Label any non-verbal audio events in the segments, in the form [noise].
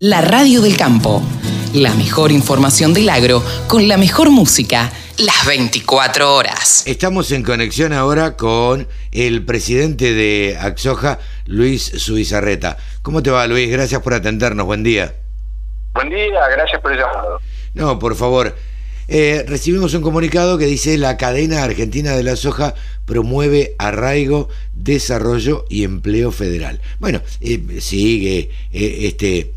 La radio del campo. La mejor información del agro con la mejor música las 24 horas. Estamos en conexión ahora con el presidente de Axoja, Luis Subizarreta. ¿Cómo te va, Luis? Gracias por atendernos. Buen día. Buen día, gracias por el llamado. No, por favor. Eh, recibimos un comunicado que dice la cadena argentina de la soja promueve arraigo, desarrollo y empleo federal. Bueno, eh, sigue eh, este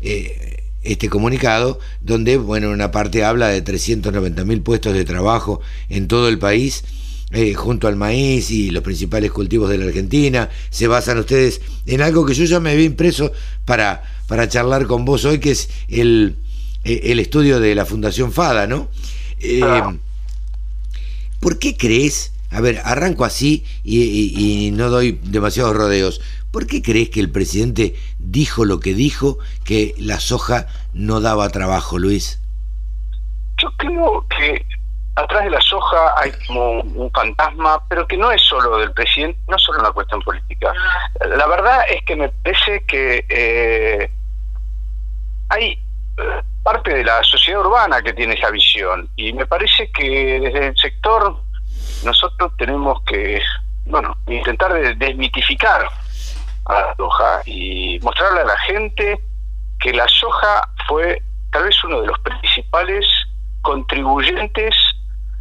eh, este comunicado, donde, bueno, una parte habla de 390 mil puestos de trabajo en todo el país, eh, junto al maíz y los principales cultivos de la Argentina. Se basan ustedes en algo que yo ya me había impreso para, para charlar con vos hoy, que es el, eh, el estudio de la Fundación FADA, ¿no? ¿Por qué crees? A ver, arranco así y no doy demasiados rodeos. ¿Por qué crees que el presidente dijo lo que dijo, que la soja no daba trabajo, Luis? Yo creo que atrás de la soja hay como un fantasma, pero que no es solo del presidente, no es solo una cuestión política. La verdad es que me parece que eh, hay eh, parte de la sociedad urbana que tiene esa visión y me parece que desde el sector nosotros tenemos que, bueno, intentar desmitificar a la soja y mostrarle a la gente que la soja fue tal vez uno de los principales contribuyentes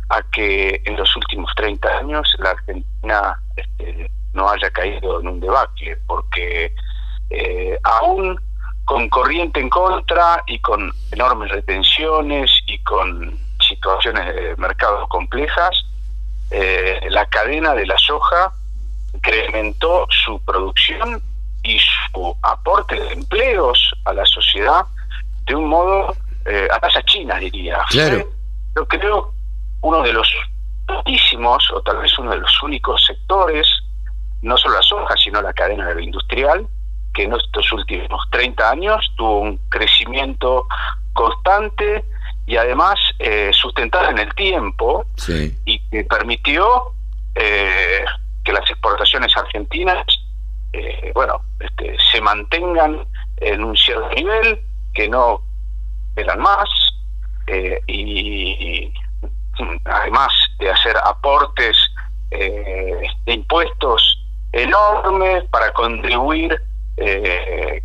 a que en los últimos 30 años la Argentina este, no haya caído en un debacle, porque eh, aún con corriente en contra y con enormes retenciones y con situaciones de mercado complejas, eh, la cadena de la soja incrementó su producción y su aporte de empleos a la sociedad de un modo eh, a tasa china, diría. Claro. Yo creo uno de los muchísimos, o tal vez uno de los únicos sectores, no solo la soja, sino la cadena agroindustrial, que en estos últimos 30 años tuvo un crecimiento constante y además eh, sustentado en el tiempo y que permitió eh, que las exportaciones argentinas, eh, bueno, este, se mantengan en un cierto nivel, que no eran más, eh, y, además de hacer aportes eh, de impuestos enormes para contribuir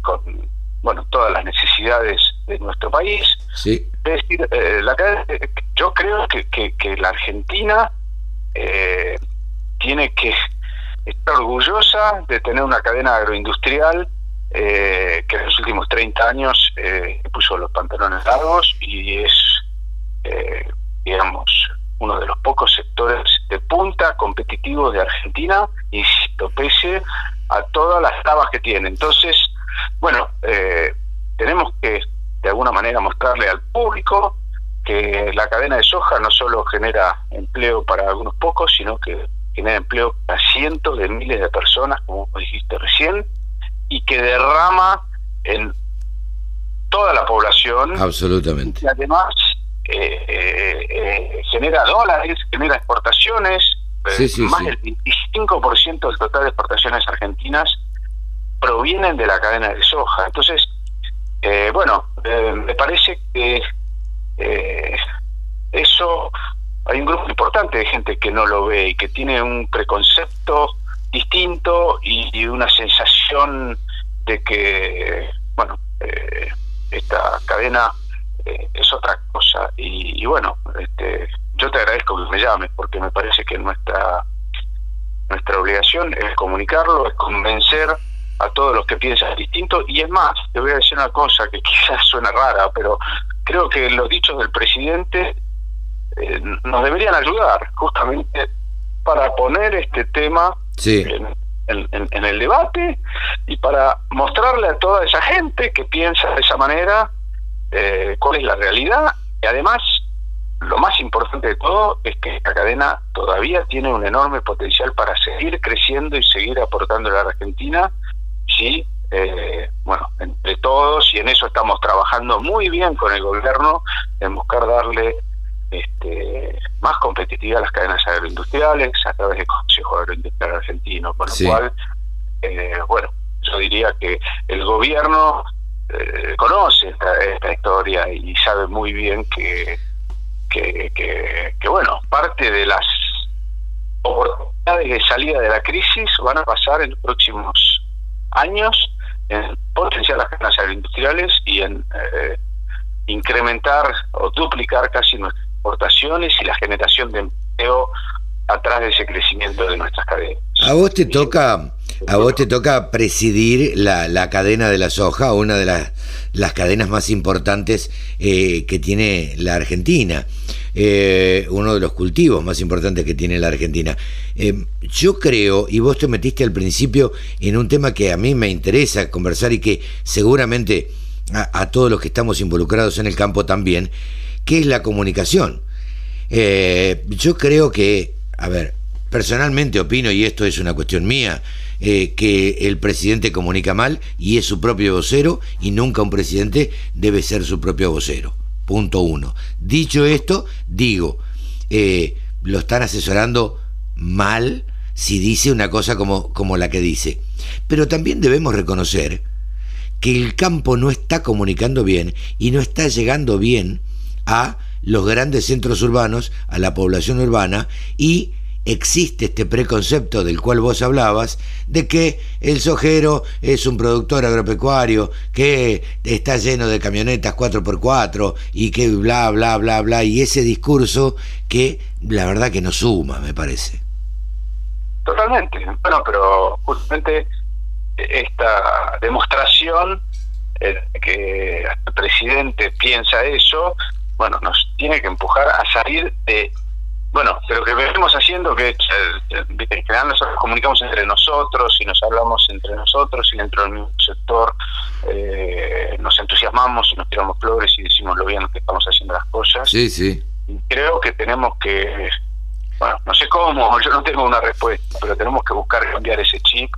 con bueno todas las necesidades de nuestro país. Sí. Es decir, la, yo creo que, que, que la Argentina tiene que estar orgullosa de tener una cadena agroindustrial eh, que en los últimos 30 años eh, puso los pantalones largos y es, eh, digamos, uno de los pocos sectores de punta competitivos de Argentina, insisto, pese a todas las trabas que tiene. Entonces, bueno, tenemos que de alguna manera mostrarle al público que la cadena de soja no solo genera empleo para algunos pocos, sino que genera empleo a cientos de miles de personas, como dijiste recién, y que derrama en toda la población. Absolutamente. Y además eh, eh, eh, genera dólares, genera exportaciones. más del 25% del total de exportaciones argentinas provienen de la cadena de soja. Entonces, bueno, me parece que eso hay un grupo importante de gente que no lo ve y que tiene un preconcepto distinto y, una sensación de que, bueno, eh, esta cadena eh, es otra cosa. Y, bueno, este, yo te agradezco que me llames porque me parece que nuestra nuestra obligación es comunicarlo, es convencer a todos los que piensan distinto. Y es más, te voy a decir una cosa que [laughs] quizás suena rara, pero creo que los dichos del presidente eh, nos deberían ayudar justamente para poner este tema en, el debate y para mostrarle a toda esa gente que piensa de esa manera eh, cuál es la realidad. Y además lo más importante de todo es que esta cadena todavía tiene un enorme potencial para seguir creciendo y seguir aportando a la Argentina. Si eh, bueno entre todos y en eso estamos trabajando muy bien con el gobierno en buscar darle este, más competitiva a las cadenas agroindustriales a través del Consejo Agroindustrial Argentino, con lo cual, eh, bueno, yo diría que el gobierno eh, conoce esta, historia y sabe muy bien que, que, que, bueno, parte de las oportunidades de salida de la crisis van a pasar en los próximos años en potenciar las cadenas agroindustriales y en eh, incrementar o duplicar casi nuestras exportaciones y la generación de empleo atrás de ese crecimiento de nuestras cadenas. A vos te toca, a vos te toca presidir la, la cadena de la soja, una de las, las cadenas más importantes eh, que tiene la Argentina, eh, uno de los cultivos más importantes que tiene la Argentina. Eh, yo creo, y vos te metiste al principio en un tema que a mí me interesa conversar y que seguramente a, a todos los que estamos involucrados en el campo también, que es la comunicación. yo creo que a ver, personalmente opino, y esto es una cuestión mía, eh, que el presidente comunica mal y es su propio vocero y nunca un presidente debe ser su propio vocero. Punto uno. Dicho esto, digo, eh, lo están asesorando mal si dice una cosa como, como la que dice. Pero también debemos reconocer que el campo no está comunicando bien y no está llegando bien a los grandes centros urbanos, a la población urbana, y existe este preconcepto del cual vos hablabas, de que el sojero es un productor agropecuario, que está lleno de camionetas 4x4 y que bla, bla, bla, bla, y ese discurso que la verdad que no suma, me parece. Totalmente. Bueno, pero justamente esta demostración eh, que el presidente piensa eso, bueno, nos tiene que empujar a salir de, bueno, de lo que venimos haciendo, que eh, en general nosotros comunicamos entre nosotros y nos hablamos entre nosotros y dentro del mismo sector eh, nos entusiasmamos y nos tiramos flores y decimos lo bien que estamos haciendo las cosas. Sí, sí. Y creo que tenemos que, bueno, no sé cómo, [laughs] yo no tengo una respuesta, pero tenemos que buscar cambiar ese chip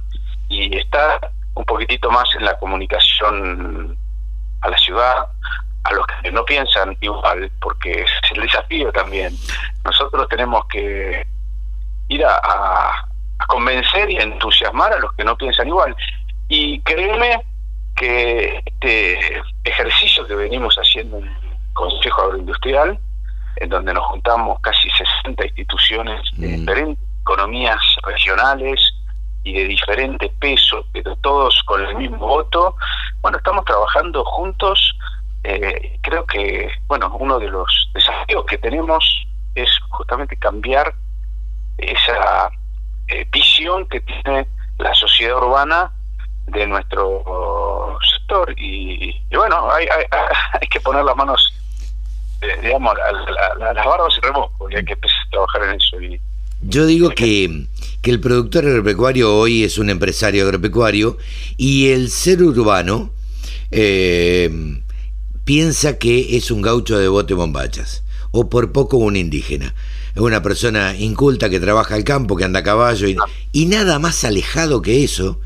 y estar un poquitito más en la comunicación a la ciudad, a los que no piensan igual, porque es el desafío también. Nosotros tenemos que ir a, convencer y a entusiasmar a los que no piensan igual. Y créeme que este ejercicio que venimos haciendo en el Consejo Agroindustrial, en donde nos juntamos casi 60 instituciones de mm. diferentes economías regionales y de diferente peso, pero todos con el mismo voto, bueno, estamos trabajando juntos eh, creo que, bueno, uno de los desafíos que tenemos es justamente cambiar esa eh, visión que tiene la sociedad urbana de nuestro sector. Y, bueno, hay, [laughs] hay, que poner las manos, eh, digamos, a, las barbas y remojo, y hay que empezar a trabajar en eso. Y, Yo digo que, que el productor agropecuario hoy es un empresario agropecuario y el ser urbano eh, piensa que es un gaucho de bote bombachas, o por poco un indígena. Es una persona inculta que trabaja al campo, que anda a caballo, y, nada más alejado que eso,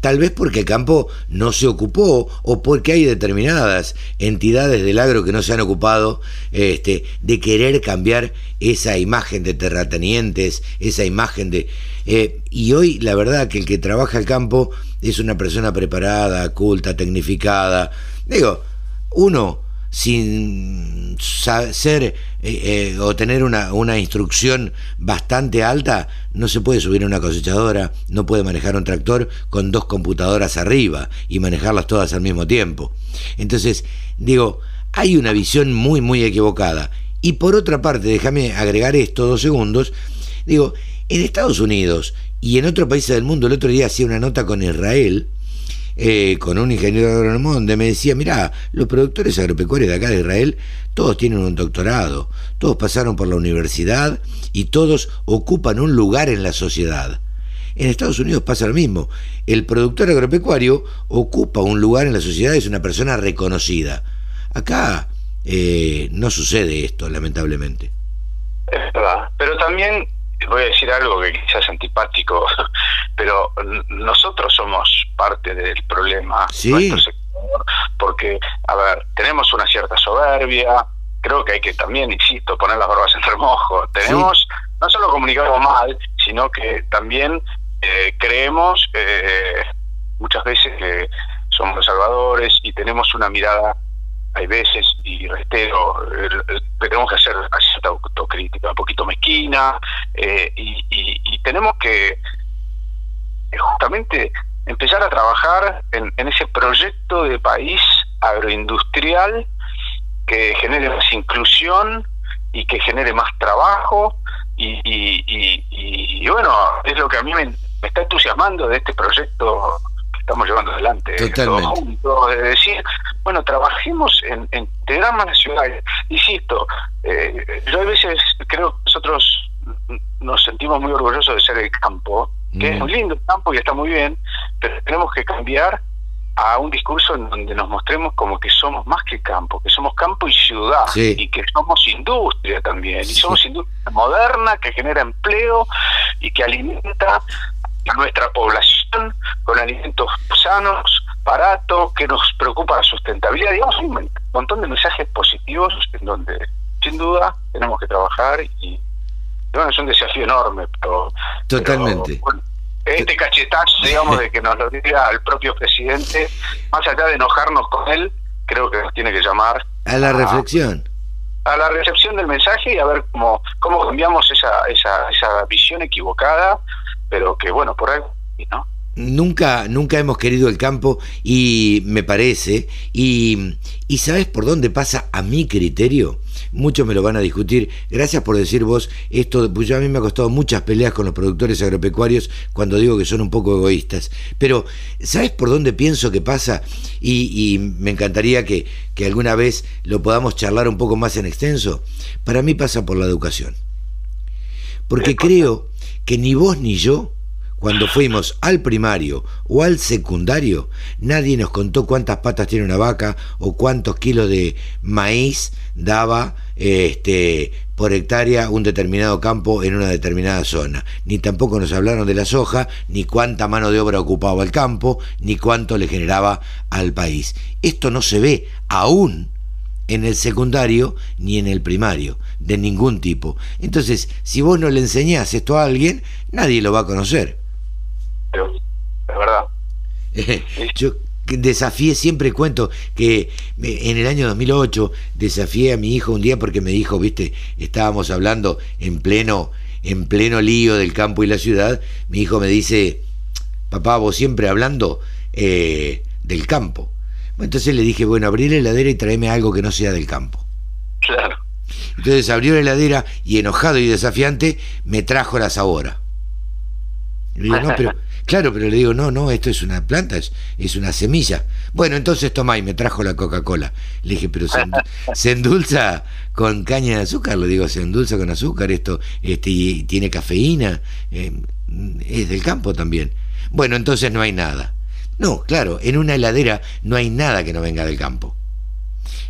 tal vez porque el campo no se ocupó o porque hay determinadas entidades del agro que no se han ocupado este, de querer cambiar esa imagen de terratenientes, esa imagen de... Eh, y hoy la verdad que el que trabaja al campo es una persona preparada, culta, tecnificada. Digo, uno sin ser eh, eh, o tener una, una, instrucción bastante alta, no se puede subir a una cosechadora, no puede manejar un tractor con dos computadoras arriba y manejarlas todas al mismo tiempo. Entonces, digo, hay una visión muy, muy equivocada. Y por otra parte, déjame agregar esto dos segundos, digo, en Estados Unidos y en otros países del mundo, el otro día hacía una nota con Israel, eh, con un ingeniero agrónomo donde me decía, mira, los productores agropecuarios de acá de Israel, todos tienen un doctorado, todos pasaron por la universidad y todos ocupan un lugar en la sociedad. En Estados Unidos pasa lo mismo. El productor agropecuario ocupa un lugar en la sociedad, es una persona reconocida. Acá eh, no sucede esto, lamentablemente. Es verdad, pero también voy a decir algo que quizás es antipático, [laughs] pero nosotros somos parte del problema, sí. porque, a ver, tenemos una cierta soberbia, creo que hay que también, insisto, poner las barbas en remojo. Tenemos, no solo comunicamos mal, sino que también eh, creemos eh, muchas veces que somos los salvadores y tenemos una mirada, hay veces, y reitero, tenemos que hacer cierta autocrítica, un poquito mezquina, eh, y, tenemos que eh, justamente empezar a trabajar en, en ese proyecto de país agroindustrial que genere más inclusión y que genere más trabajo. Y, y, bueno, es lo que a mí me, está entusiasmando de este proyecto que estamos llevando adelante. Todos juntos, de decir, bueno, trabajemos en, en las ciudades. Insisto, eh, yo a veces creo que nosotros nos sentimos muy orgullosos de ser el campo, que es mm. muy lindo el campo y está muy bien, pero tenemos que cambiar a un discurso en donde nos mostremos como que somos más que campo, que somos campo y ciudad, y que somos industria también, y somos industria moderna que genera empleo y que alimenta a nuestra población con alimentos sanos, baratos, que nos preocupa la sustentabilidad. Digamos, hay un montón de mensajes positivos en donde, sin duda, tenemos que trabajar y, bueno, es un desafío enorme, pero... Totalmente este cachetazo, digamos, de que nos lo diga el propio presidente, más allá de enojarnos con él, creo que nos tiene que llamar a la reflexión. A la recepción del mensaje y a ver cómo, cómo cambiamos esa, esa, esa visión equivocada, pero que bueno, por ahí, ¿no? Nunca, nunca hemos querido el campo y me parece, y, y ¿sabes por dónde pasa a mi criterio? muchos me lo van a discutir. Gracias por decir vos esto, pues a mí me ha costado muchas peleas con los productores agropecuarios cuando digo que son un poco egoístas. Pero, ¿sabes por dónde pienso que pasa? Y, me encantaría que, que alguna vez lo podamos charlar un poco más en extenso. Para mí pasa por la educación. Porque creo que ni vos ni yo cuando fuimos al primario o al secundario, nadie nos contó cuántas patas tiene una vaca o cuántos kilos de maíz daba este, por hectárea un determinado campo en una determinada zona. Ni tampoco nos hablaron de la soja, ni cuánta mano de obra ocupaba el campo, ni cuánto le generaba al país. Esto no se ve aún en el secundario ni en el primario, de ningún tipo. Entonces, si vos no le enseñás esto a alguien, nadie lo va a conocer. [laughs] Yo desafié, siempre cuento que en el año 2008 desafié a mi hijo un día porque me dijo, viste, estábamos hablando en pleno, en pleno lío del campo y la ciudad, mi hijo me dice, papá, vos siempre hablando eh, del campo. entonces le dije, bueno, abrí la heladera y tráeme algo que no sea del campo. Claro. Entonces abrió la heladera y enojado y desafiante me trajo la sabora. Digo, no, pero Claro, pero le digo, no, no, esto es una planta, es, es una semilla. Bueno, entonces toma y me trajo la Coca-Cola. Le dije, pero [laughs] se, endulza con caña de azúcar, le digo, se endulza con azúcar, esto este, y tiene cafeína, eh, es del campo también. Bueno, entonces no hay nada. No, claro, en una heladera no hay nada que no venga del campo.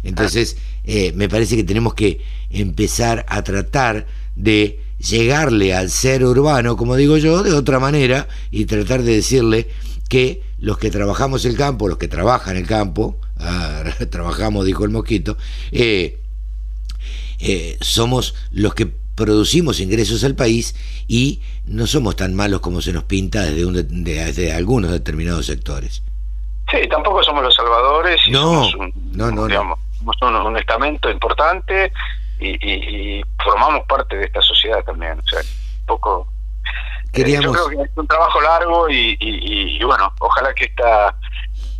Entonces, eh, me parece que tenemos que empezar a tratar de llegarle al ser urbano, como digo yo, de otra manera y tratar de decirle que los que trabajamos el campo, los que trabajan el campo, [laughs] ah, trabajamos, dijo el mosquito, eh, eh, somos los que producimos ingresos al país y no somos tan malos como se nos pinta desde, un, desde algunos determinados sectores. Sí, tampoco somos los salvadores. no, no, no, somos un estamento importante y, formamos parte de esta sociedad también. O sea, un poco. Queríamos... yo creo que es un trabajo largo y, bueno, ojalá que esta,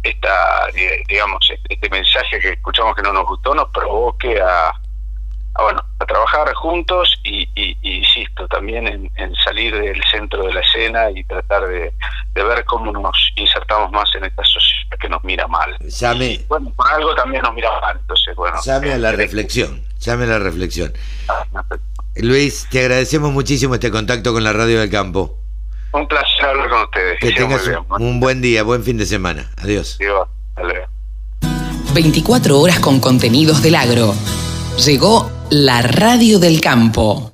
esta digamos, este mensaje que escuchamos que no nos gustó nos provoque a, bueno, a trabajar juntos y, insisto, también en, salir del centro de la escena y tratar de, ver cómo nos insertamos más en esta sociedad que nos mira mal. Llame, bueno, por algo también nos mira mal, entonces bueno. Llame a la reflexión llame la reflexión. Luis, te agradecemos muchísimo este contacto con la Radio del Campo. Un placer hablar con ustedes. Que, tengas un, buen día, buen fin de semana. Adiós. 24 horas con contenidos del agro. Llegó la Radio del Campo.